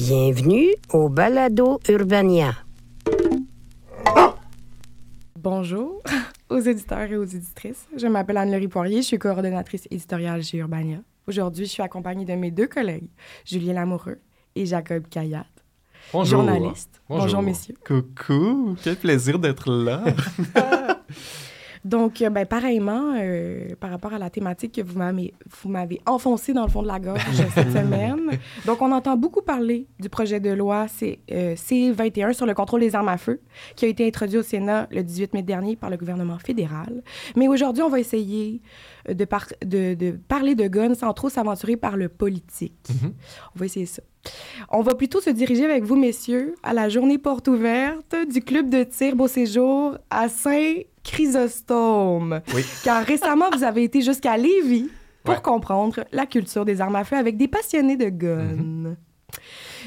Bienvenue au Balado Urbania. Bonjour aux éditeurs et aux éditrices. Je m'appelle Anne-Laurie Poirier, je suis coordonnatrice éditoriale chez Urbania. Aujourd'hui, je suis accompagnée de mes deux collègues, Julien Lamoureux et Jacob Kayat, Bonjour. journalistes. Bonjour. messieurs. Coucou, quel plaisir d'être là. Donc, euh, ben, pareillement, euh, par rapport à la thématique que vous m'avez, vous m'avez enfoncé dans le fond de la gorge cette semaine. Donc, on entend beaucoup parler du projet de loi C, euh, C-21 sur le contrôle des armes à feu, qui a été introduit au Sénat le 18 mai dernier par le gouvernement fédéral. Mais aujourd'hui, on va essayer de, par- de, de parler de guns sans trop s'aventurer par le politique. On va essayer ça. On va plutôt se diriger avec vous, messieurs, à la journée porte ouverte du club de tir Beau Séjour à Saint-Chrysostome. Oui. Car récemment, vous avez été jusqu'à Lévis pour Ouais. comprendre la culture des armes à feu avec des passionnés de guns.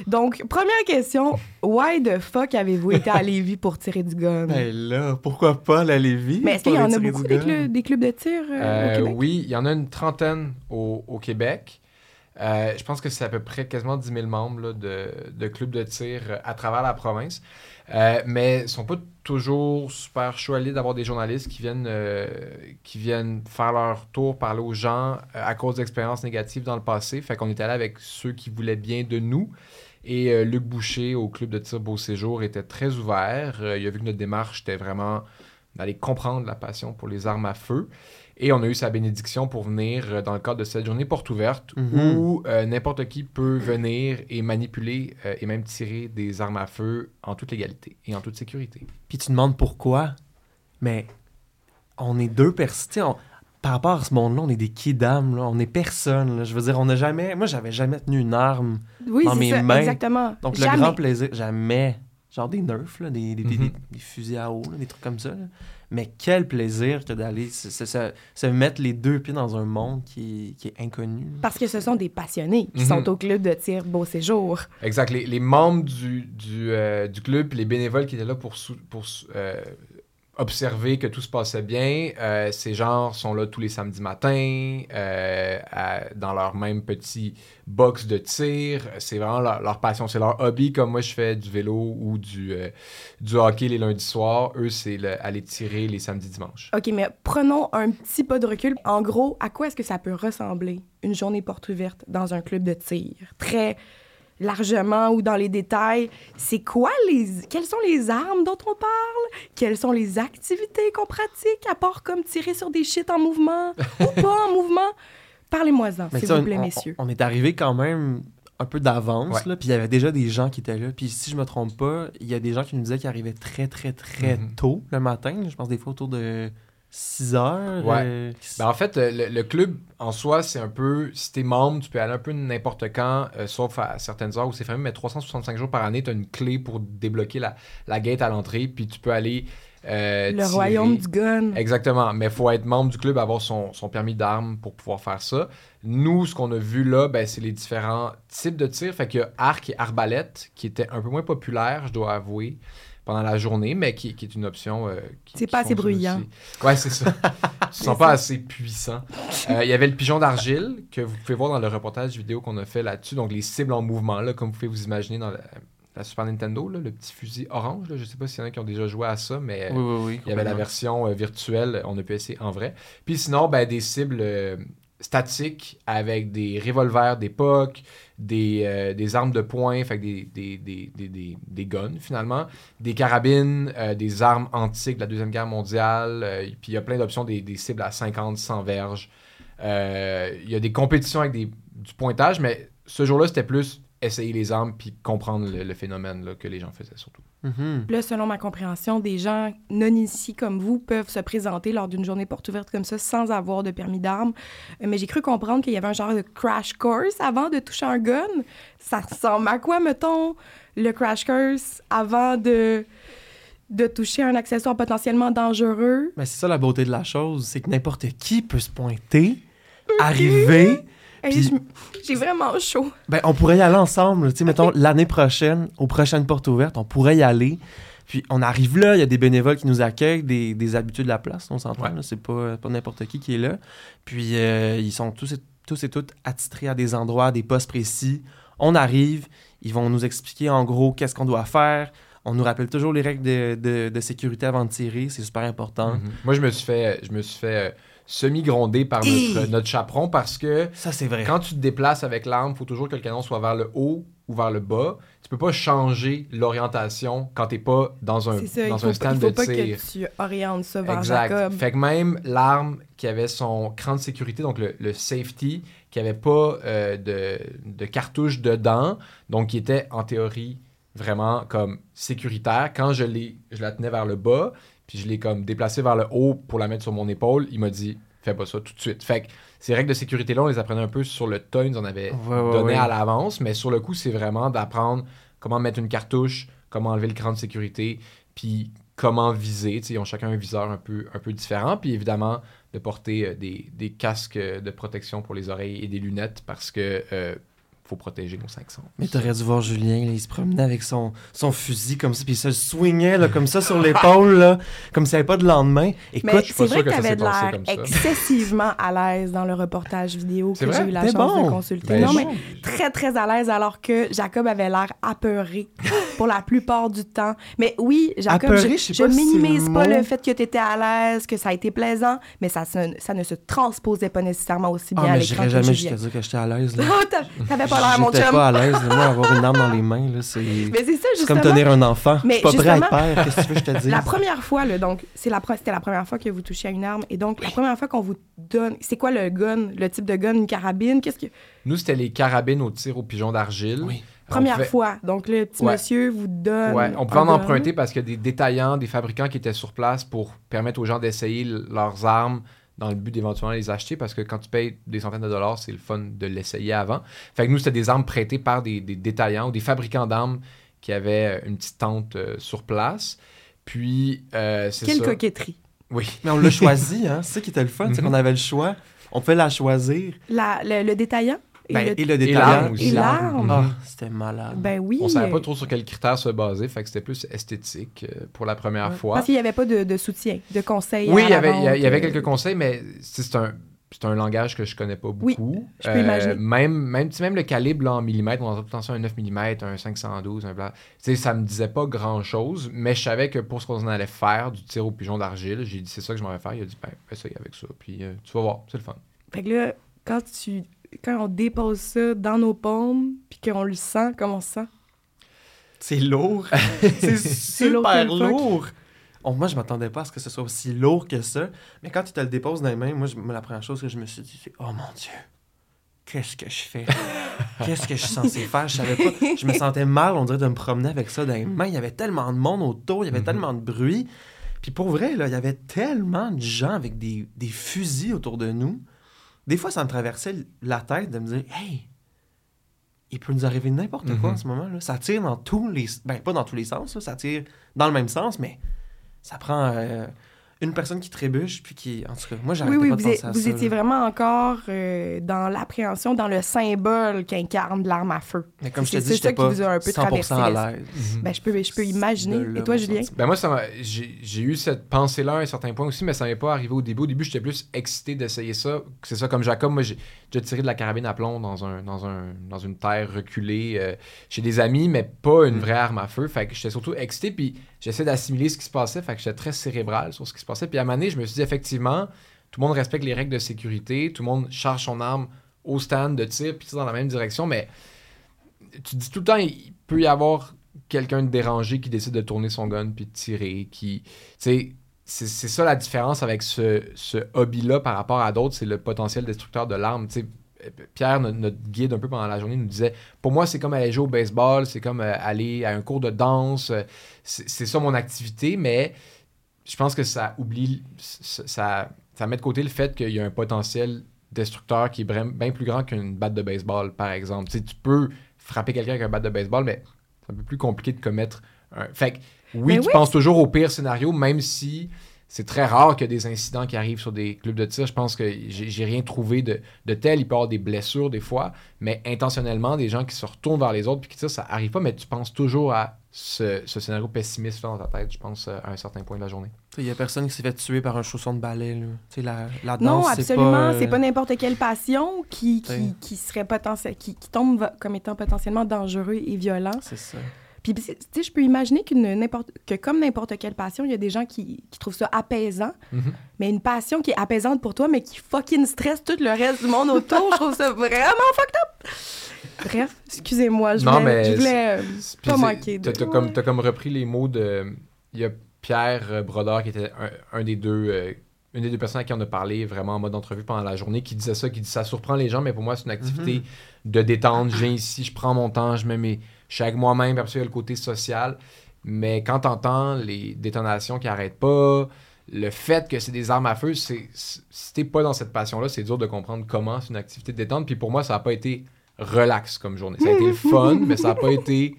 Donc, première question, why the fuck avez-vous été à Lévis pour tirer du gun? ben là, pourquoi pas la Lévis? Mais est-ce qu'il y en a beaucoup des, des clubs de tir euh, Euh, au Québec? oui, il y en a une trentaine au, au Québec. Euh, je pense que c'est à peu près quasiment 10 000 membres là, de, de clubs de tir euh, à travers la province. Euh, mais ils sont pas toujours super chauds d'avoir des journalistes qui viennent, euh, qui viennent faire leur tour, parler aux gens euh, à cause d'expériences négatives dans le passé. Fait qu'on est allé avec ceux qui voulaient bien de nous. Et euh, Luc Boucher au club de tir Beau Séjour était très ouvert. Euh, il a vu que notre démarche était vraiment d'aller comprendre la passion pour les armes à feu. Et on a eu sa bénédiction pour venir euh, dans le cadre de cette journée porte ouverte Mhm. où euh, n'importe qui peut venir et manipuler et même tirer des armes à feu en toute légalité et en toute sécurité. Puis tu demandes pourquoi, mais on est deux personnes. Par rapport à ce monde-là, on est des kidams, là. On est personne, là. Je veux dire, on n'a jamais... Moi, j'avais jamais tenu une arme. oui, dans c'est mes ça, mains. exactement. Donc, Jamais. le grand plaisir... Jamais. Genre des nerfs, là, des, des, Mhm. des- des fusils à eau, là, des trucs comme ça. là. Mais quel plaisir que d'aller se, se- se- se mettre les deux pieds dans un monde qui, qui est inconnu. Parce que ce sont des passionnés qui Mhm. sont au club de tir Beau Séjour. Exact. Les, les membres du, du, euh, du club, les bénévoles qui étaient là pour, sou- pour euh, observer que tout se passait bien, euh, ces gens sont là tous les samedis matins, euh, dans leur même petit box de tir. C'est vraiment leur, passion, c'est leur hobby. Comme moi, je fais du vélo ou du, euh, du hockey les lundis soirs. Eux, c'est le- aller tirer les samedis dimanches. OK, mais prenons un petit pas de recul. En gros, à quoi est-ce que ça peut ressembler une journée porte ouverte dans un club de tir? Très largement ou dans les détails, c'est quoi les... Quelles sont les armes dont on parle? Quelles sont les activités qu'on pratique, à part comme tirer sur des shit en mouvement ou pas en mouvement? Parlez-moi-en, s'il vous plaît, on, messieurs. On, est arrivé quand même un peu d'avance, Ouais. là, puis il y avait déjà des gens qui étaient là. Puis si je me trompe pas, il y a des gens qui nous disaient qu'ils arrivaient très, très, très Mhm. tôt le matin. Je pense des fois autour de 6 heures. Ouais. euh, Ben, en fait, le, le club en soi, c'est un peu. Si t'es membre, tu peux aller un peu n'importe quand, euh, sauf à certaines heures où c'est fermé, mais 365 jours par année, tu as une clé pour débloquer la, la gate à l'entrée, puis tu peux aller. euh, Le tirer. royaume du gun. Exactement, mais il faut être membre du club, avoir son, son permis d'armes pour pouvoir faire ça. Nous, ce qu'on a vu là, ben, c'est les différents types de tirs. Fait qu'il y a arc et arbalète, qui étaient un peu moins populaires, je dois avouer, pendant la journée, mais qui, qui est une option. euh, qui- C'est qui pas assez bruyant. aussi. Ouais, c'est ça. Ils sont pas assez puissants. Euh, Il y avait le pigeon d'argile, que vous pouvez voir dans le reportage vidéo qu'on a fait là-dessus. Donc, les cibles en mouvement, là, comme vous pouvez vous imaginer dans la, la Super Nintendo, là, le petit fusil orange. Là, je sais pas s'il y en a qui ont déjà joué à ça, mais. Oui, oui, oui. Il y avait la version euh, virtuelle, on a pu essayer en vrai. Puis sinon, ben, des cibles statiques avec des revolvers d'époque, des, euh, des armes de poing, fait des, des, des, des, guns finalement, des carabines, euh, des armes antiques de la Deuxième Guerre mondiale, euh, puis il y a plein d'options, des, des cibles à 50, 100 verges. Euh, Il y a des compétitions avec des, du pointage, mais ce jour-là, c'était plus essayer les armes puis comprendre le, le phénomène là, que les gens faisaient surtout. Mhm. Là, selon ma compréhension, des gens non initiés comme vous peuvent se présenter lors d'une journée porte ouverte comme ça sans avoir de permis d'armes. Euh, Mais j'ai cru comprendre qu'il y avait un genre de crash course avant de toucher un gun. Ça ressemble à quoi, mettons, le crash course avant de, de toucher un accessoire potentiellement dangereux? Mais c'est ça la beauté de la chose, c'est que n'importe qui peut se pointer, arriver. Puis- J'ai vraiment chaud. Ben, on pourrait y aller ensemble. Tu sais, mettons, l'année prochaine, aux prochaines portes ouvertes, on pourrait y aller. Puis on arrive là, il y a des bénévoles qui nous accueillent, des, des habitués de la place, on s'entend. Ouais. C'est pas, pas n'importe qui qui est là. Puis euh, ils sont tous et, tous et toutes attitrés à des endroits, à des postes précis. On arrive, ils vont nous expliquer en gros qu'est-ce qu'on doit faire. On nous rappelle toujours les règles de, de- de sécurité avant de tirer, c'est super important. Mhm. Moi, je me suis fait, je me suis fait semi-gronder par notre, notre chaperon parce que Ça, c'est vrai. quand tu te déplaces avec l'arme, il faut toujours que le canon soit vers le haut ou vers le bas. Tu peux pas changer l'orientation quand t'es pas dans un, ça, dans un stand il faut de pas tir. que tu orientes ça vers Exact. Jacob. Fait que même l'arme qui avait son cran de sécurité, donc le, le safety, qui avait pas euh, de, de cartouche dedans, donc qui était en théorie vraiment comme sécuritaire, quand je, l'ai, je la tenais vers le bas, puis je l'ai comme déplacée vers le haut pour la mettre sur mon épaule, il m'a dit fais pas ça tout de suite. Fait que ces règles de sécurité-là, on les apprenait un peu sur le tas, ils nous en avaient Ouais, ouais, donné ouais. à l'avance, mais sur le coup, c'est vraiment d'apprendre comment mettre une cartouche, comment enlever le cran de sécurité, puis comment viser. Ils ont chacun un viseur un peu, un peu différent. Puis évidemment, de porter euh, des, des casques de protection pour les oreilles et des lunettes parce que euh, faut protéger nos 500. Mais t'aurais dû voir Julien, là, il se promenait avec son, son fusil comme ça, puis il se swingait là, comme ça sur l'épaule, là, comme s'il n'y avait pas de lendemain. Mais Écoute, suis pas c'est vrai sûr que que tu ça avais s'est de passé l'air comme ça. excessivement à l'aise dans le reportage vidéo que j'ai eu la chance bon. de consulter. Ben, non, je- mais très, très à l'aise, alors que Jacob avait l'air apeuré pour la plupart du temps. Mais oui, Jacob, Apeuré, je, je sais je pas si c'est le minimise pas le fait que tu étais à l'aise, que ça a été plaisant, mais ça, ça ne se transposait pas nécessairement aussi bien Ah, à mais l'écran j'irais que jamais jusqu'à dire que j'étais à l'aise. là. T'a- t'avais pas l'air, mon J'étais pas à l'aise, moi, avoir une arme dans les mains, là, c'est... Mais c'est ça, C'est comme tenir un enfant. Je Mais suis pas prêt à être père, qu'est-ce que tu veux que je te dise? La première fois, là, donc, c'est la, c'était la première fois que vous touchez à une arme. Et donc, la première fois qu'on vous donne. C'est quoi le gun, le type de gun, une carabine? Qu'est-ce que. Nous, c'était les carabines au tir au pigeon d'argile. Oui. Première pouvait- fois. Donc, le petit Ouais. monsieur vous donne. Ouais, on pouvait en gun. emprunter parce qu'il y a des détaillants, des fabricants qui étaient sur place pour permettre aux gens d'essayer leurs armes dans le but d'éventuellement les acheter parce que quand tu payes des centaines de dollars, c'est le fun de l'essayer avant. Fait que nous, c'était des armes prêtées par des, des détaillants ou des fabricants d'armes qui avaient euh, une petite tente euh, sur place. Puis, euh, c'est Quelle ça. coquetterie. Oui. Mais on l'a choisi, hein. C'est ça qui était le fun, c'est Mhm. qu'on avait le choix. On pouvait la choisir. La, le, le détaillant? Et Ben, le- et le Et détaillant. l'arme aussi. Et l'arme. Ah, c'était malade. Ben oui. On savait euh, pas trop sur quels critères se baser, fait que c'était plus esthétique euh, pour la première ouais. fois. Parce qu'il n'y avait pas de, de soutien, de conseils. Oui, il y avait, il y a- avait vente, euh, quelques conseils, mais c'est un, c'est un langage que je connais pas beaucoup. Euh, je peux imaginer. Même, même, même le calibre là, en millimètres, on temps ça, un 9 mm, un 512, un blanc. Tu sais, ça me disait pas grand-chose, mais je savais que pour ce qu'on allait faire, du tir au pigeon d'argile, j'ai dit c'est ça que je m'en vais faire. Il a dit ben, essaye avec ça, puis euh, tu vas voir, c'est le fun. Fait que là, quand, tu, quand on dépose ça dans nos paumes, puis qu'on le sent, comment on se sent? C'est lourd. c'est lourd super lourd. Oh, moi, je m'attendais pas à ce que ce soit aussi lourd que ça. Mais quand tu te le déposes dans les mains, moi, je- moi, la première chose que je me suis dit, c'est Oh mon Dieu, qu'est-ce que je fais? Qu'est-ce que je suis censé faire? Je savais pas. Je me sentais mal, on dirait, de me promener avec ça dans les mains. Il y avait tellement de monde autour, il y avait Mhm. tellement de bruit. Puis pour vrai, là, il y avait tellement de gens avec des, des fusils autour de nous. Des fois, ça me traversait la tête de me dire Hey, il peut nous arriver n'importe quoi Mhm. en ce moment. Là. Ça tire dans tous les. Ben, pas dans tous les sens, là, ça tire dans le même sens, mais ça prend euh, une personne qui trébuche, puis qui. En tout cas, moi, j'arrêtais Oui, oui, pas de vous, penser à vous ça. étiez là. vraiment encore euh, dans l'appréhension, dans le symbole qu'incarne l'arme à feu. Mais comme je C'est- te dis, c'est j'étais ça qui pas vous a un peu 100% traversé à l'aise. Ben, je peux, je peux imaginer. Là, Et toi, Julien? Ben moi, ça m'a- j'ai eu cette pensée-là à un certain point aussi, mais ça m'est pas arrivé au début. Au début, j'étais plus excité d'essayer ça. C'est ça, comme Jacob, moi, j'ai déjà tiré de la carabine à plomb dans, un, dans, un, dans une terre reculée euh, chez des amis, mais pas une vraie arme à feu. Fait que j'étais surtout excité, puis j'essayais d'assimiler ce qui se passait. Fait que j'étais très cérébral sur ce qui se passait. Puis à un moment donné, je me suis dit, effectivement, tout le monde respecte les règles de sécurité, tout le monde charge son arme au stand de tir, puis dans la même direction, mais tu dis tout le temps, il peut y avoir quelqu'un de dérangé qui décide de tourner son gun puis de tirer, qui, tu sais, c'est ça la différence avec ce, ce hobby-là par rapport à d'autres, c'est le potentiel destructeur de l'arme. Pierre, notre, guide, un peu pendant la journée, nous disait Pour moi, c'est comme aller jouer au baseball, c'est comme euh, aller à un cours de danse, euh, c'est ça mon activité, mais je pense que ça oublie, ça, ça, met de côté le fait qu'il y a un potentiel destructeur qui est bien plus grand qu'une batte de baseball, par exemple. Tu peux frapper quelqu'un avec un batte de baseball, mais c'est un peu plus compliqué de commettre un. Fait que, oui, Mais tu oui. penses toujours au pire scénario, même si c'est très rare qu'il y ait des incidents qui arrivent sur des clubs de tir. Je pense que j'ai rien trouvé de, de tel. Il peut y avoir des blessures des fois, mais intentionnellement, des gens qui se retournent vers les autres puis qui tirent, ça arrive pas, mais tu penses toujours à ce, ce scénario pessimiste dans ta tête, je pense, euh, à un certain point de la journée. Il y a personne qui s'est fait tuer par un chausson de balai. Là. Tu sais, la, la danse, Non, c'est absolument. pas, euh, C'est pas n'importe quelle passion qui, qui, qui serait potentiel, qui, qui tombe comme étant potentiellement dangereux et violent. C'est ça. Puis, tu sais, je peux imaginer qu'une que comme n'importe quelle passion, il y a des gens qui, qui trouvent ça apaisant. Mm-hmm. Mais une passion qui est apaisante pour toi, mais qui fucking stresse tout le reste du monde autour, je trouve ça vraiment fucked up. Bref, excusez-moi, je Non, voulais, mais je voulais euh, pas manquer de... T'as t'as comme, repris les mots de. Il y a Pierre euh, Brodeur qui était un, un des deux. euh, une des deux personnes à qui on a parlé vraiment en mode entrevue pendant la journée qui disait ça, qui dit ça surprend les gens, mais pour moi, c'est une activité de détente. Je viens ici, je prends mon temps, je mets mes. Je suis avec moi-même, puis après il y a le côté social. Mais quand t'entends les détonations qui arrêtent pas, le fait que c'est des armes à feu, c'est si t'es pas dans cette passion-là, c'est dur de comprendre comment c'est une activité de détente. Puis pour moi, ça a pas été relax comme journée. Ça a été le fun, mais ça a pas été.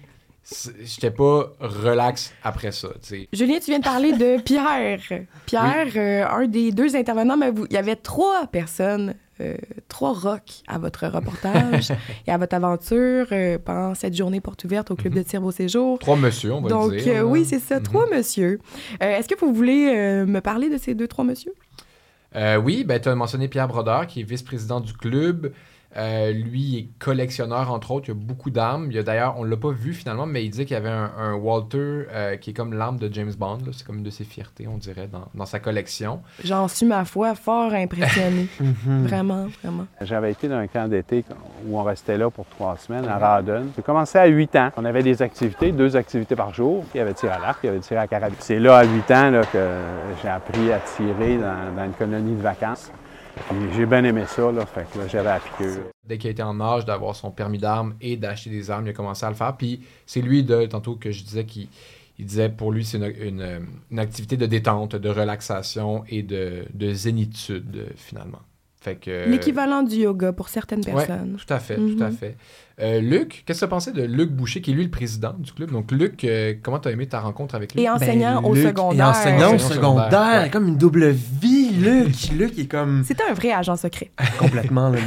J'étais pas relax après ça, tu sais. Julien, tu viens de parler de Pierre. Pierre, euh, un des deux intervenants, mais vous, il y avait trois personnes, euh, trois rocks à votre reportage et à votre aventure euh, pendant cette journée porte ouverte au Club de tir Beau Séjour. Trois monsieur, on va Donc, dire. euh, là. oui, c'est ça, Mhm. trois monsieur. Euh, Est-ce que vous voulez euh, me parler de ces deux, trois monsieur? Euh, oui, ben, tu as mentionné Pierre Brodeur, qui est vice-président du club. Euh, lui il est collectionneur, entre autres. Il y a beaucoup d'armes. Il y a d'ailleurs, on l'a pas vu finalement, mais il dit qu'il y avait un, un Walter euh, qui est comme l'arme de James Bond. là. C'est comme une de ses fiertés, on dirait, dans, dans sa collection. J'en suis, ma foi, fort impressionnée. Mhm. Vraiment, vraiment. J'avais été dans un camp d'été où on restait là pour trois semaines à Radon. J'ai commencé à 8 ans. On avait des activités, deux activités par jour. Il y avait tiré à l'arc, il y avait tiré à carabine. C'est là, à 8 ans, là, que j'ai appris à tirer dans, dans une colonie de vacances. J'ai bien aimé ça, là, fait que j'avais. Dès qu'il a été en âge d'avoir son permis d'armes et d'acheter des armes, il a commencé à le faire. Puis c'est lui, de, tantôt que je disais qu'il il disait pour lui, c'est une, activité de détente, de relaxation et de, de zénitude, finalement. Fait que, L'équivalent du yoga pour certaines Ouais, personnes. tout à fait, tout à Mhm. fait. Euh, Luc, qu'est-ce que tu as pensé de Luc Boucher, qui est lui le président du club? Donc, Luc, euh, comment tu as aimé ta rencontre avec lui? Et enseignant au Luc secondaire. Et enseignant au au secondaire. secondaire, ouais. Comme une double vie, Luc. Luc est comme... C'était un vrai agent secret. Complètement, là.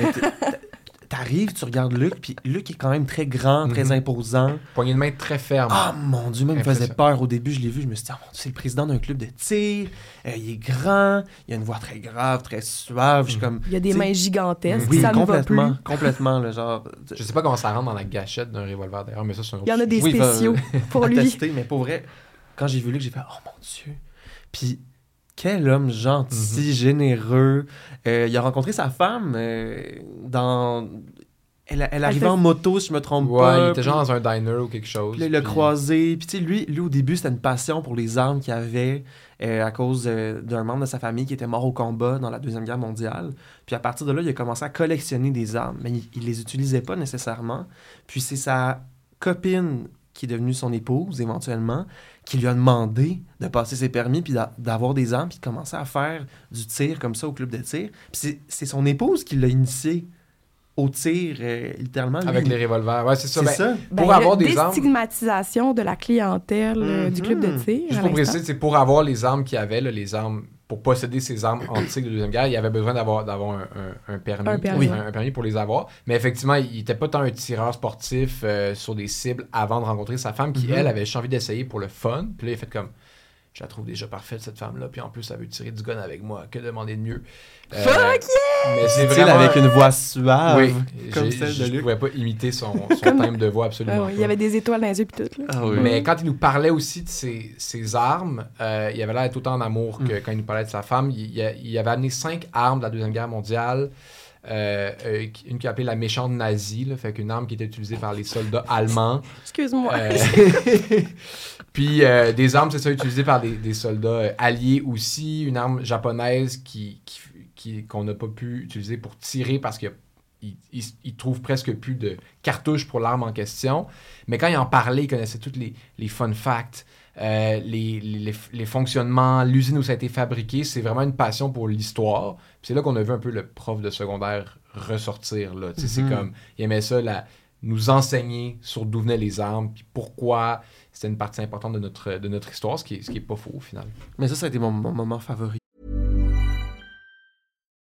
T'arrives, tu regardes Luc, puis Luc est quand même très grand, très Mhm. imposant. Poignée de main très ferme. Ah mon Dieu, même il me faisait peur au début. Je l'ai vu, je me suis dit, ah mon Dieu, c'est le président d'un club de tir. Euh, il est grand, il a une voix très grave, très suave. Je suis comme. Il y a des mains gigantesques, Oui, ça ne va plus. complètement, complètement, le genre. Je sais pas comment ça rentre dans la gâchette d'un revolver d'ailleurs, mais ça, c'est un autre Il y en a des Oui, spéciaux pour à lui. tester, mais pour vrai, quand j'ai vu Luc, j'ai fait, oh mon Dieu. Puis quel homme gentil, généreux. Euh, il a rencontré sa femme euh, dans. Elle, elle Elle arrivait fait- en moto, si je me trompe Ouais, pas. il était genre dans un diner ou quelque chose. Puis là, il l'a puis- croisé. Puis tu sais, lui, lui, au début, c'était une passion pour les armes qu'il avait euh, à cause d'un membre de sa famille qui était mort au combat dans la Deuxième Guerre mondiale. Puis à partir de là, il a commencé à collectionner des armes, mais il, il les utilisait pas nécessairement. Puis c'est sa copine qui est devenue son épouse éventuellement, qui lui a demandé de passer ses permis puis d'a- d'avoir des armes puis de commencer à faire du tir comme ça au club de tir. Puis c'est- son épouse qui l'a initié au tir, euh, littéralement. Lui, Avec les revolvers. Ouais, c'est ça. C'est Ben, ça. Pour Ben, avoir des armes. déstigmatisation de la clientèle euh, du club de Mhm. tir. Juste pour préciser, c'est pour avoir les armes qu'il y avait, là, les armes, pour posséder ces armes antiques de Deuxième Guerre, il avait besoin d'avoir, d'avoir un, un- un permis, Un permis. un, un permis pour les avoir. Mais effectivement, il n'était pas tant un tireur sportif euh, sur des cibles avant de rencontrer sa femme, qui, Mhm. elle, avait juste envie d'essayer pour le fun. Puis là, il a fait comme, je la trouve déjà parfaite, cette femme-là. Puis en plus, elle veut tirer du gun avec moi. Que demander de mieux? Euh, Fuck yeah! Mais c'est vraiment... avec une voix suave, Oui, comme celle de je Luc. pouvais pas imiter son, son Comme- thème de voix absolument. Ah il y avait des étoiles dans les yeux puis tout. Là. Ah oui. Mais quand il nous parlait aussi de ses, ses armes, euh, il avait l'air d'être autant en amour Mm. que quand il nous parlait de sa femme. Il, il a- il avait amené cinq armes de la Deuxième Guerre mondiale. Euh, une qu'il appelait la méchante nazie, là, fait qu'une arme qui était utilisée par les soldats allemands. Excuse-moi. Puis euh, des armes, c'est ça, utilisées par des, des soldats euh, alliés aussi. Une arme japonaise qui, qui- qui- qu'on n'a pas pu utiliser pour tirer parce qu'il il, il- trouve presque plus de cartouches pour l'arme en question. Mais quand il en parlait, il connaissait tous les, les fun facts, euh, les, les- les fonctionnements, l'usine où ça a été fabriqué. C'est vraiment une passion pour l'histoire. C'est là qu'on a vu un peu le prof de secondaire ressortir. Là. Sais, Mhm. C'est comme, il aimait ça, la- nous enseigner sur d'où venaient les armes, puis pourquoi c'était une partie importante de notre, de notre histoire, ce qui est, ce qui est pas faux au final. Mais ça, ça a été mon, mon moment favori.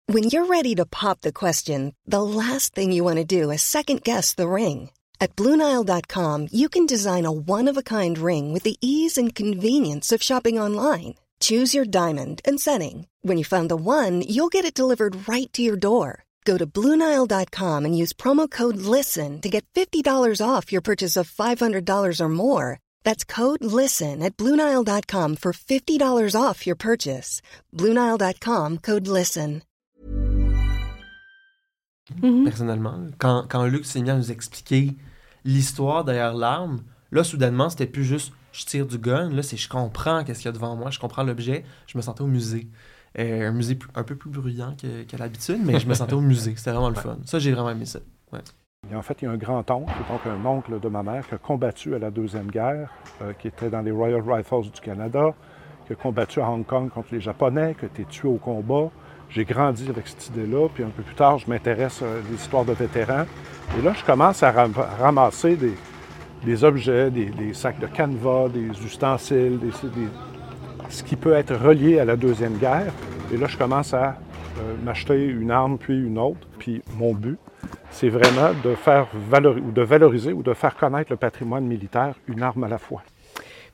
When you're ready to pop the question, the last thing you want to do is second guess the ring. At Bluenile.com, you can design a one of a kind ring with the ease and convenience of shopping online. Choose your diamond and setting. When you find the one, you'll get it delivered right to your door. Go to Bluenile.com and use promo code LISTEN to get $50 off your purchase of $500 or more. That's code LISTEN at Bluenile.com for $50 off your purchase. Bluenile.com code LISTEN. Mhm. personnellement. Quand, quand Luc s'est mis à nous expliquer l'histoire derrière l'arme, là, soudainement, c'était plus juste je tire du gun. Là, c'est je comprends qu'est-ce qu'il y a devant moi, je comprends l'objet. Je me sentais au musée. Euh, un musée un peu plus bruyant que- qu'à l'habitude, mais je me sentais au musée. C'était vraiment le fun. Ça, j'ai vraiment aimé ça. Ouais. Et en fait, il y a un grand-oncle, donc un oncle de ma mère, qui a combattu à la Deuxième Guerre, euh, qui était dans les Royal Rifles du Canada, qui a combattu à Hong Kong contre les Japonais, qui a été tué au combat. J'ai grandi avec cette idée-là, puis un peu plus tard, je m'intéresse à l'histoire de vétérans. Et là, je commence à ram- ramasser des, des objets, des, des sacs de canevas, des ustensiles, des, des- ce qui peut être relié à la Deuxième Guerre. Et là, je commence à euh, m'acheter une arme, puis une autre. Puis mon but, c'est vraiment de faire valoriser, ou de valoriser ou de faire connaître le patrimoine militaire, une arme à la fois.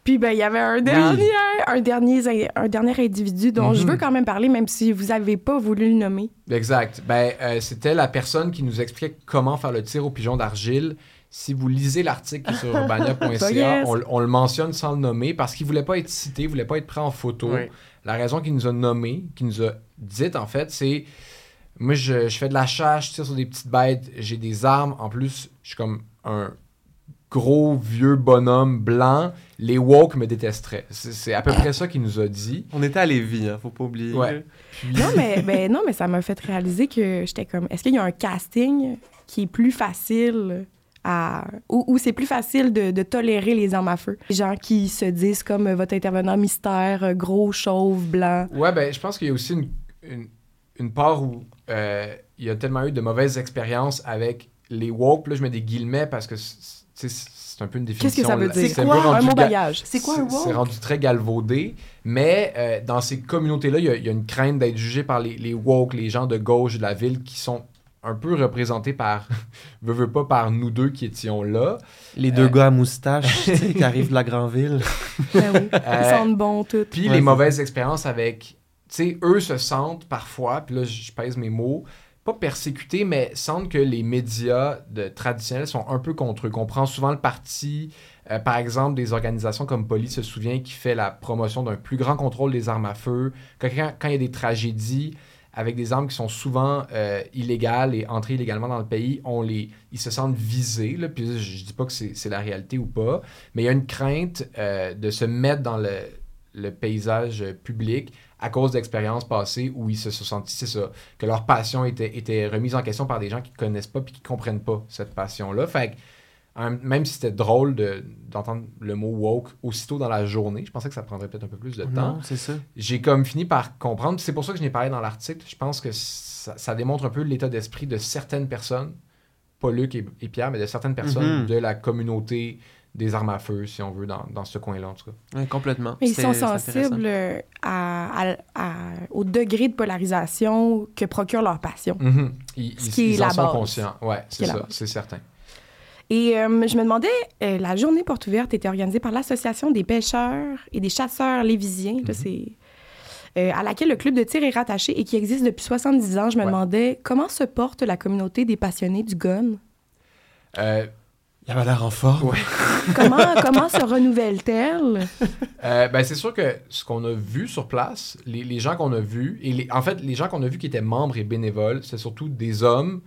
Puis ben il y avait un dernier, un dernier, un dernier individu dont je Mhm. veux quand même parler, même si vous n'avez pas voulu le nommer. Exact. Ben, euh, c'était la personne qui nous expliquait comment faire le tir au pigeon d'argile. Si vous lisez l'article sur urbania.ca, Yes. on, on le mentionne sans le nommer parce qu'il voulait pas être cité, il voulait pas être pris en photo. Oui. La raison qu'il nous a nommé, qu'il nous a dite en fait, c'est moi je, je fais de la chasse, je tire sur des petites bêtes, j'ai des armes. En plus, je suis comme un gros vieux bonhomme blanc. Les woke me détesteraient. C'est c'est à peu près ça qu'il nous a dit. On était à Lévis, hein, faut pas oublier. Ouais. Non, mais, ben, non, mais ça m'a fait réaliser que j'étais comme, est-ce qu'il y a un casting qui est plus facile à. ou, ou c'est plus facile de, de tolérer les armes à feu? Les gens qui se disent comme euh, votre intervenant mystère, euh, gros, chauve, blanc. Ouais, ben, je pense qu'il y a aussi une, une, une part où euh, il y a tellement eu de mauvaises expériences avec les woke. Là, je mets des guillemets parce que c'est un peu une définition. Qu'est-ce que ça veut dire? C'est quoi peu un rendu mot ga- bagage? C'est quoi un c'est- C'est woke? rendu très galvaudé. Mais euh, dans ces communautés-là, il y, a- il y a une crainte d'être jugé par les, les woke, les gens de gauche de la ville qui sont un peu représentés par, veux, veux pas, par nous deux qui étions là. Les deux Euh, gars à moustache qui arrivent de la Grandville. Ben oui, ils sentent bon, tout. Puis Ouais, les mauvaises expériences avec. Sais, eux se sentent parfois, puis là, je pèse mes mots, pas persécutés, mais sentent que les médias traditionnels sont un peu contre eux. Qu'on prend souvent le parti, euh, par exemple, des organisations comme Police se souvient qui fait la promotion d'un plus grand contrôle des armes à feu. Quand, il y a des tragédies avec des armes qui sont souvent euh, illégales et entrées illégalement dans le pays, on les, ils se sentent visés. Là, puis je, je dis pas que c'est la réalité ou pas, mais il y a une crainte euh, de se mettre dans le, le paysage public à cause d'expériences passées où ils se sont sentis, c'est ça, que leur passion était, était remise en question par des gens qui connaissent pas puis qui comprennent pas cette passion-là. Fait que, même si c'était drôle de- d'entendre le mot woke aussitôt dans la journée, je pensais que ça prendrait peut-être un peu plus de temps Non, c'est ça. j'ai comme fini par comprendre. C'est pour ça que je n'ai parlé dans l'article. Je pense que ça, ça démontre un peu l'état d'esprit de certaines personnes, pas Luc et, et Pierre, mais de certaines personnes Mhm. de la communauté des armes à feu, si on veut, dans, dans ce coin-là, en tout cas. Ouais, complètement. Mais ils sont sensibles euh, à, à- à- au degré de polarisation que procure leur passion. Mhm. Ils, Ce ils- qui est ils en la sont base. conscients. Ouais, qui c'est ça, c'est certain. Et euh, je me demandais, euh, la journée porte ouverte était organisée par l'Association des pêcheurs et des chasseurs lévisiens. Euh, à laquelle le club de tir est rattaché et qui existe depuis 70 ans. Je me demandais comment se porte la communauté des passionnés du gun. Euh, Il avait l'air en forme. Comment, comment se renouvelle-t-elle? Euh, ben, c'est sûr que ce qu'on a vu sur place, les, les gens qu'on a vus, et les- en fait, les gens qu'on a vus qui étaient membres et bénévoles, c'est surtout des hommes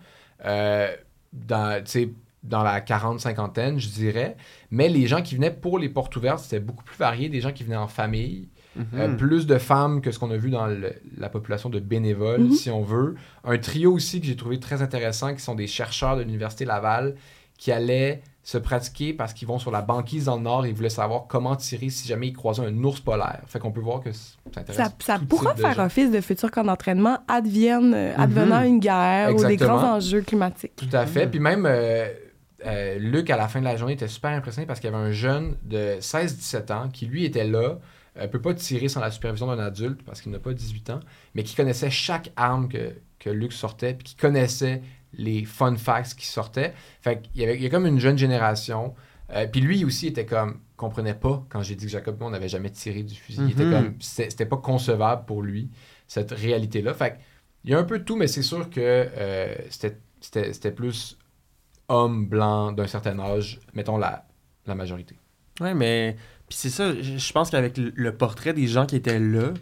euh, dans, tu sais, dans la 40-50aine, je dirais. Mais les gens qui venaient pour les portes ouvertes, c'était beaucoup plus varié. Des gens qui venaient en famille, euh, Mhm. plus de femmes que ce qu'on a vu dans le- la population de bénévoles, Mhm. si on veut. Un trio aussi que j'ai trouvé très intéressant, qui sont des chercheurs de l'Université Laval, qui allaient se pratiquer parce qu'ils vont sur la banquise dans le nord et ils voulaient savoir comment tirer si jamais ils croisaient un ours polaire. Fait qu'on peut voir que ça intéresse Ça, ça tout pourra faire gens. office de futur camp d'entraînement advienne, euh, advenant Mhm. une guerre ou des grands enjeux climatiques. Tout à fait. Puis même, euh, euh, Luc, à la fin de la journée, était super impressionné parce qu'il y avait un jeune de 16-17 ans qui, lui, était là, ne peut pas tirer sans la supervision d'un adulte parce qu'il n'a pas 18 ans, mais qui connaissait chaque arme que, que Luc sortait, puis qui connaissait les fun facts qui sortaient. Fait qu'il y avait il y a comme une jeune génération. Euh, puis lui aussi était comme, comprenait pas quand j'ai dit que Jacob on n'avait jamais tiré du fusil. Il était Mhm. comme, c'était pas concevable pour lui, cette réalité-là. Fait il y a un peu de tout, mais c'est sûr que euh, c'était- c'était c'était plus homme blanc d'un certain âge, mettons la, la majorité. Ouais, mais. Puis c'est ça, je pense qu'avec le portrait des gens qui étaient là,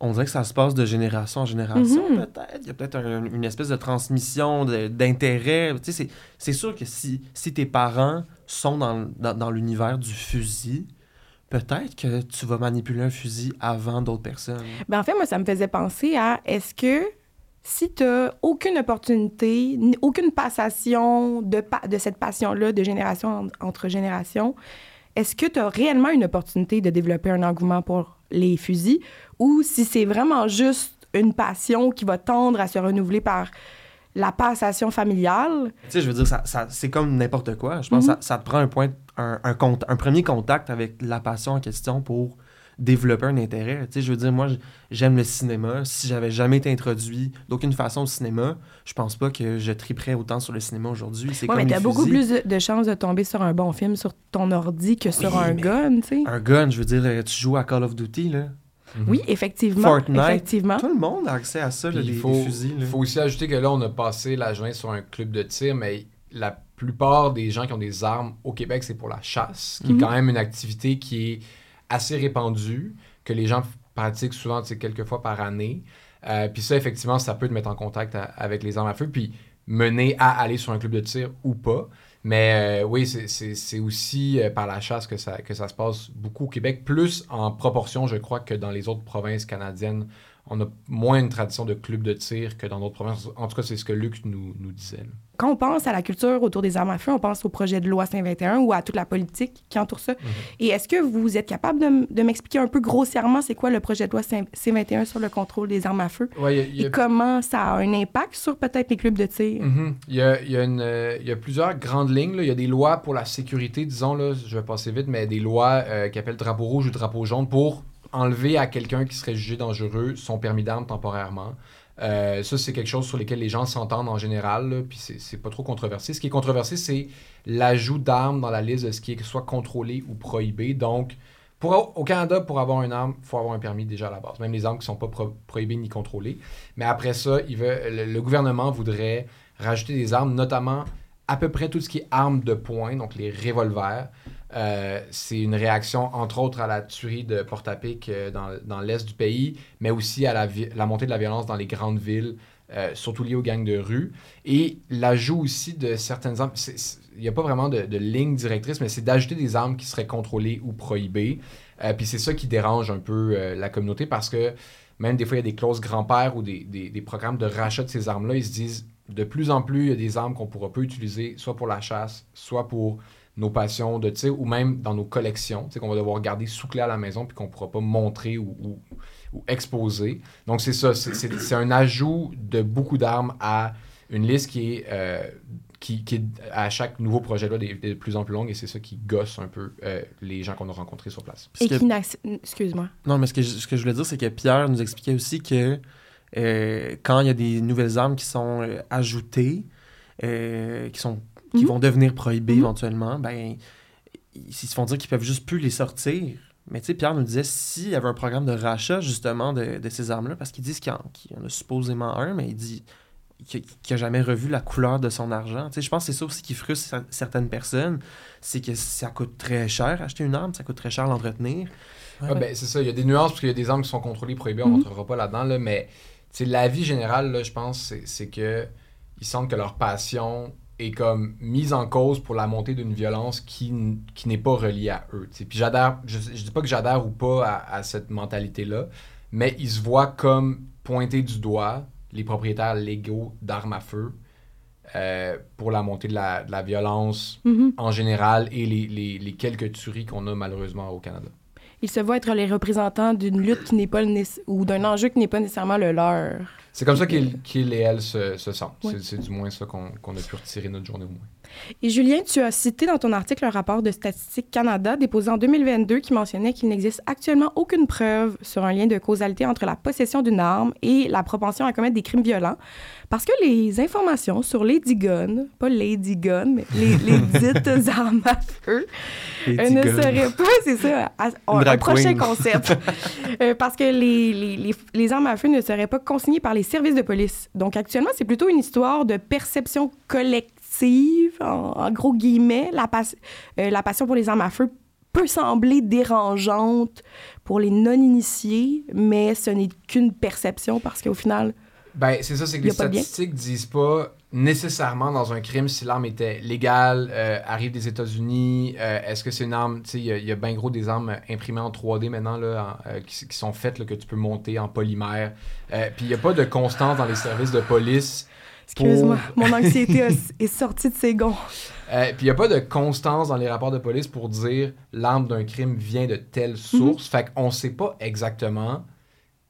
on dirait que ça se passe de génération en génération, Mhm. peut-être. Il y a peut-être un- une espèce de transmission d'intérêt. Tu sais, c'est- sûr que si, si tes parents sont dans, dans, dans l'univers du fusil, peut-être que tu vas manipuler un fusil avant d'autres personnes. Ben, en fait, moi, ça me faisait penser à est-ce que si tu n'as aucune opportunité, ni- aucune passation de, pa- de cette passion-là de génération en- entre générations, est-ce que tu as réellement une opportunité de développer un engouement pour les fusils ou si c'est vraiment juste une passion qui va tendre à se renouveler par la passation familiale? Tu sais, je veux dire, ça, ça- c'est comme n'importe quoi. Je pense Mhm. que ça, ça te prend un, point, un, un, premier contact avec la passion en question pour développer un intérêt. Tu sais, je veux dire, moi, j'aime le cinéma. Si j'avais jamais été introduit d'aucune façon au cinéma, je pense pas que je triperais autant sur le cinéma aujourd'hui. C'est Oui, comme mais beaucoup plus de, chances de tomber sur un bon film sur ton ordi que sur un gun, tu sais. Un gun, je veux dire, tu joues à Call of Duty, là. Oui, effectivement. Fortnite. Effectivement. Tout le monde a accès à ça, là, Puis les, il faut, les fusils. il faut aussi ajouter que là, on a passé la journée sur un club de tir, mais la plupart des gens qui ont des armes au Québec, c'est pour la chasse, qui Mhm. est quand même une activité qui est assez répandue, que les gens pratiquent souvent, tu sais, quelques fois par année. Euh, puis ça, effectivement, ça peut te mettre en contact à- avec les armes à feu, puis mener à aller sur un club de tir ou pas. Mais euh, oui, c'est- aussi euh, par la chasse que ça, que ça se passe beaucoup au Québec, plus en proportion, je crois, que dans les autres provinces canadiennes. On a moins une tradition de club de tir que dans d'autres provinces. En tout cas, c'est ce que Luc nous, nous disait. là. Quand on pense à la culture autour des armes à feu, on pense au projet de loi Saint-21 ou à toute la politique qui entoure ça. Et est-ce que vous êtes capable de, m'expliquer un peu grossièrement c'est quoi le projet de loi Saint- C-21 sur le contrôle des armes à feu? Ouais, il y a- il y a- Et comment ça a un impact sur peut-être les clubs de tir? Mhm. il, y a, il y a une, il y a plusieurs grandes lignes. Il y a des lois pour la sécurité, disons, là, je vais passer vite, mais des lois euh, qui appellent drapeau rouge ou drapeau jaune pour enlever à quelqu'un qui serait jugé dangereux son permis d'arme temporairement. Euh, ça, c'est quelque chose sur lequel les gens s'entendent en général, puis c'est pas trop controversé. Ce qui est controversé, c'est l'ajout d'armes dans la liste de ce qui est soit contrôlé ou prohibé. Donc, pour, au Canada, pour avoir une arme, il faut avoir un permis déjà à la base. Même les armes qui ne sont pas pro- prohibées ni contrôlées. Mais après ça, il veut, le, le gouvernement voudrait rajouter des armes, notamment à peu près tout ce qui est armes de poing, donc les revolvers. Euh, c'est une réaction, entre autres, à la tuerie de Porte-à-Pic euh, dans, dans l'est du pays, mais aussi à la, la montée de la violence dans les grandes villes, euh, surtout liées aux gangs de rue. Et l'ajout aussi de certaines armes. Il n'y a pas vraiment de, de ligne directrice, mais c'est d'ajouter des armes qui seraient contrôlées ou prohibées. Euh, puis c'est ça qui dérange un peu la communauté parce que même des fois, il y a des clauses grand-père ou des, des- des programmes de rachat de ces armes-là. Ils se disent de plus en plus, il y a des armes qu'on pourra pas utiliser, soit pour la chasse, soit pour nos passions de tir, ou même dans nos collections, tu sais, qu'on va devoir garder sous clé à la maison puis qu'on pourra pas montrer ou, ou- ou exposer. Donc c'est ça, c'est- c'est c'est un ajout de beaucoup d'armes à une liste qui est, euh, qui, qui est à chaque nouveau projet là de, de plus en plus longue et c'est ça qui gosse un peu euh, les gens qu'on a rencontrés sur place. Et qui Excuse-moi. Non, mais ce que, je, ce que je voulais dire, c'est que Pierre nous expliquait aussi que euh, quand il y a des nouvelles armes qui sont ajoutées, euh, qui sont qui Mhm. vont devenir prohibés Mhm. éventuellement, ben, ils se font dire qu'ils peuvent juste plus les sortir. Mais tu sais, Pierre nous disait, s'il y avait un programme de rachat, justement, de, de ces armes-là, parce qu'ils disent qu'il y, en- qu'il y en a supposément un, mais il dit qu'il n'a jamais revu la couleur de son argent. Tu sais, je pense que c'est ça aussi qui frustre cer- certaines personnes, c'est que ça coûte très cher acheter une arme, ça coûte très cher l'entretenir. Ah, ben, c'est ça, il y a des nuances parce qu'il y a des armes qui sont contrôlées, prohibées, on ne rentrera pas là-dedans, là, mais c'est la vie générale, là, je pense, c'est- c'est que ils sentent que leur passion est comme mise en cause pour la montée d'une violence qui, qui n'est pas reliée à eux. tu sais. Puis j'adhère, je, je dis pas que j'adhère ou pas à, à cette mentalité-là, mais ils se voient comme pointer du doigt les propriétaires légaux d'armes à feu euh, pour la montée de la, de la violence Mhm. en général et les, les- les quelques tueries qu'on a malheureusement au Canada. Ils se voient être les représentants d'une lutte qui n'est pas le ou d'un enjeu qui n'est pas nécessairement le leur. C'est comme ça qu'ils qu'ils et elles se, se sentent. Ouais. C'est- du moins ça qu'on qu'on a pu retirer notre journée au moins. Et Julien, tu as cité dans ton article un rapport de Statistique Canada déposé en 2022 qui mentionnait qu'il n'existe actuellement aucune preuve sur un lien de causalité entre la possession d'une arme et la propension à commettre des crimes violents. Parce que les informations sur les Gun, pas Lady Gun, mais les, les dites armes à feu, euh, ne seraient pas, c'est ça, à- un, prochain concept. Euh, parce que les, les, les, les armes à feu ne seraient pas consignées par les services de police. Donc actuellement, c'est plutôt une histoire de perception collective, en, en gros guillemets. La, pas- euh, la passion pour les armes à feu peut sembler dérangeante pour les non-initiés, mais ce n'est qu'une perception parce qu'au final, Ben, c'est ça, c'est que les statistiques disent pas nécessairement dans un crime si l'arme était légale, euh, arrive des États-Unis, euh, est-ce que c'est une arme, tu sais, il y a- il y a, bien gros des armes imprimées en 3D maintenant, là, en- euh, qui, qui sont faites, là, que tu peux monter en polymère. Puis il n'y a pas de constance dans les services de police. Pour- excuse-moi, mon anxiété est sortie de ses gonds. Euh, puis il n'y a pas de constance dans les rapports de police pour dire l'arme d'un crime vient de telle source. Fait qu'on ne sait pas exactement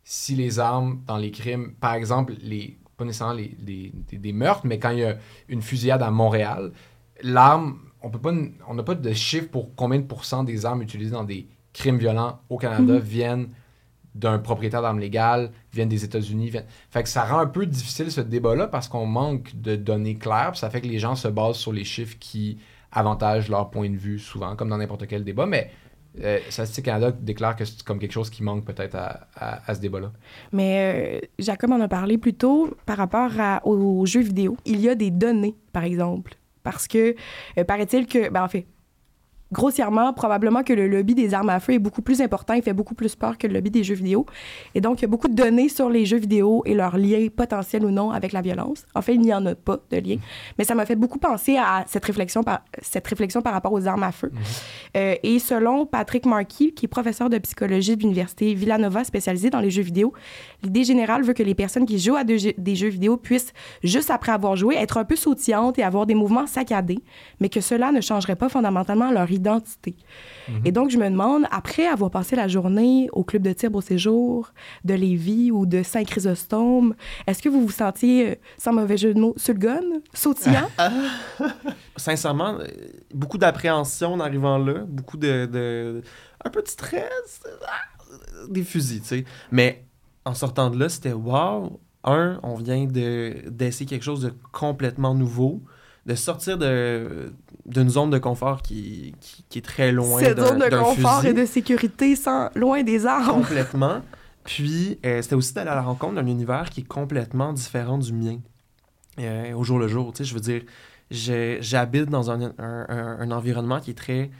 si les armes dans les crimes, par exemple, les, pas nécessairement les, les- des, des meurtres, mais quand il y a une fusillade à Montréal, l'arme, on peut pas, on n'a pas de chiffre pour combien de pourcents des armes utilisées dans des crimes violents au Canada Mhm. viennent d'un propriétaire d'armes légales, viennent des États-Unis. Fait que ça rend un peu difficile ce débat-là parce qu'on manque de données claires. puis ça fait que les gens se basent sur les chiffres qui avantagent leur point de vue souvent, comme dans n'importe quel débat. Mais euh, Statistique Canada déclare que c'est comme quelque chose qui manque peut-être à, à- à ce débat-là. Mais euh, Jacob en a parlé plus tôt par rapport à- aux jeux vidéo. Il y a des données, par exemple. Parce que, euh, paraît-il que, ben en fait, grossièrement, probablement que le lobby des armes à feu est beaucoup plus important, il fait beaucoup plus peur que le lobby des jeux vidéo. Et donc, il y a beaucoup de données sur les jeux vidéo et leurs liens potentiels ou non avec la violence. En fait, il n'y en a pas de lien. Mais ça m'a fait beaucoup penser à cette réflexion par, cette réflexion par rapport aux armes à feu. Euh, et selon Patrick Markey, qui est professeur de psychologie de l'université Villanova spécialisé dans les jeux vidéo, l'idée générale veut que les personnes qui jouent à de- des jeux vidéo puissent, juste après avoir joué, être un peu sautillantes et avoir des mouvements saccadés, mais que cela ne changerait pas fondamentalement leur identité. Et donc, je me demande, après avoir passé la journée au club de tir au séjour de Lévis ou de Saint-Chrysostome, est-ce que vous vous sentiez, euh, sans mauvais jeu de mots, sur le gun, sautillant? Sincèrement, euh, beaucoup d'appréhension en arrivant là, beaucoup de, de- un peu de stress, ah, des fusils, tu sais. Mais en sortant de là, c'était wow. Un, on vient de d'essayer quelque chose de complètement nouveau, de sortir de d'une zone de confort qui, qui, qui est très loin Cette d'un- zone de d'un confort fusil. et de sécurité sans, loin des armes. Complètement. Puis, euh, c'était aussi d'aller à la rencontre d'un univers qui est complètement différent du mien. Euh, au jour le jour, tu sais, je veux dire, j'ai- j'habite dans un, un- un- un environnement qui est très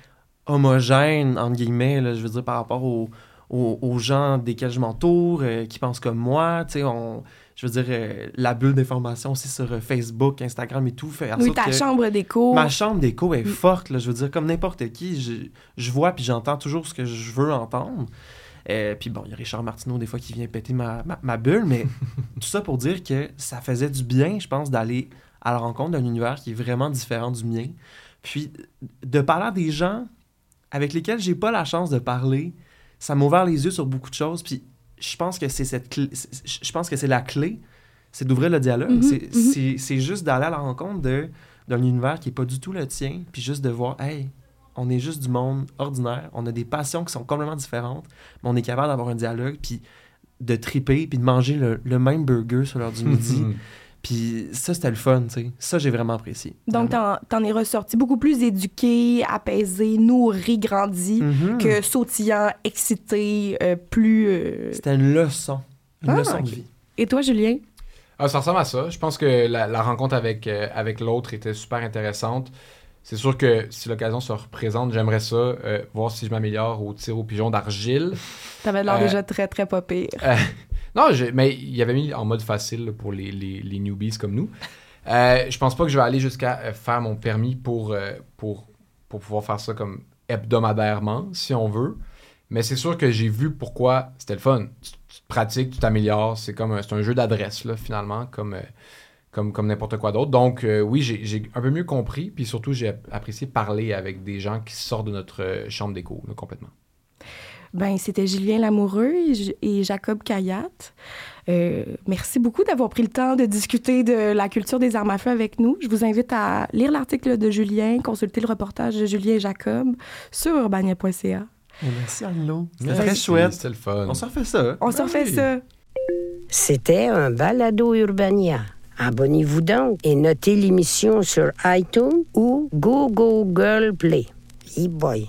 homogène, entre guillemets, là, je veux dire, par rapport aux, aux- aux gens desquels je m'entoure, euh, qui pensent comme moi, tu sais, on... Je veux dire, euh, la bulle d'information aussi sur euh, Facebook, Instagram et tout fait en Oui, ta que- chambre d'écho. Ma chambre d'écho est Mm. forte, là, je veux dire, comme n'importe qui, je, je vois puis j'entends toujours ce que je veux entendre. Euh, puis bon, il y a Richard Martineau des fois qui vient péter ma, ma, ma bulle, mais tout ça pour dire que ça faisait du bien, je pense, d'aller à la rencontre d'un univers qui est vraiment différent du mien. Puis de parler à des gens avec lesquels j'ai pas la chance de parler, ça m'a ouvert les yeux sur beaucoup de choses. Puis je pense que c'est cette clé- je pense que c'est la clé, c'est d'ouvrir le dialogue. Mhm, C'est- mhm. c'est juste d'aller à la rencontre de d'un univers qui est pas du tout le tien, puis juste de voir, hey, on est juste du monde ordinaire, on a des passions qui sont complètement différentes, mais on est capable d'avoir un dialogue, puis de triper, puis de manger le, le même burger sur l'heure du midi, Puis ça, c'était le fun, tu sais. Ça, j'ai vraiment apprécié. Donc, t'en, t'en es ressorti beaucoup plus éduqué, apaisé, nourri, grandi Mhm. que sautillant, excité, euh, plus. euh, C'était une leçon. Une Ah, leçon de vie. Et toi, Julien? Ah, ça ressemble à ça. Je pense que la, la rencontre avec, euh, avec l'autre était super intéressante. C'est sûr que si l'occasion se représente, j'aimerais ça, euh, voir si je m'améliore au tir au pigeon d'argile. T'avais l'air Euh, déjà très, très pas pire. Non, mais il y avait mis en mode facile pour les, les, les newbies comme nous. Euh, je pense pas que je vais aller jusqu'à euh, faire mon permis pour, euh, pour, pour pouvoir faire ça comme hebdomadairement, si on veut. Mais c'est sûr que j'ai vu pourquoi c'était le fun. Tu, pratiques, tu t'améliores. C'est comme un, un jeu d'adresse, finalement, comme, comme, comme n'importe quoi d'autre. Donc, oui, j'ai un peu mieux compris. Puis surtout, j'ai ap- apprécié parler avec des gens qui sortent de notre chambre d'écho, complètement. Ben, c'était Julien Lamoureux et, J- et Jacob Kayat. Euh, merci beaucoup d'avoir pris le temps de discuter de la culture des armes à feu avec nous. Je vous invite à lire l'article de Julien, consulter le reportage de Julien et Jacob sur urbania.ca. Et merci, Anne-Lo. C'était très chouette. C'était le fun. On s'en refait ça. On se refait oui. ça. C'était un balado Urbania. Abonnez-vous donc et notez l'émission sur iTunes ou Google Play. E-boy.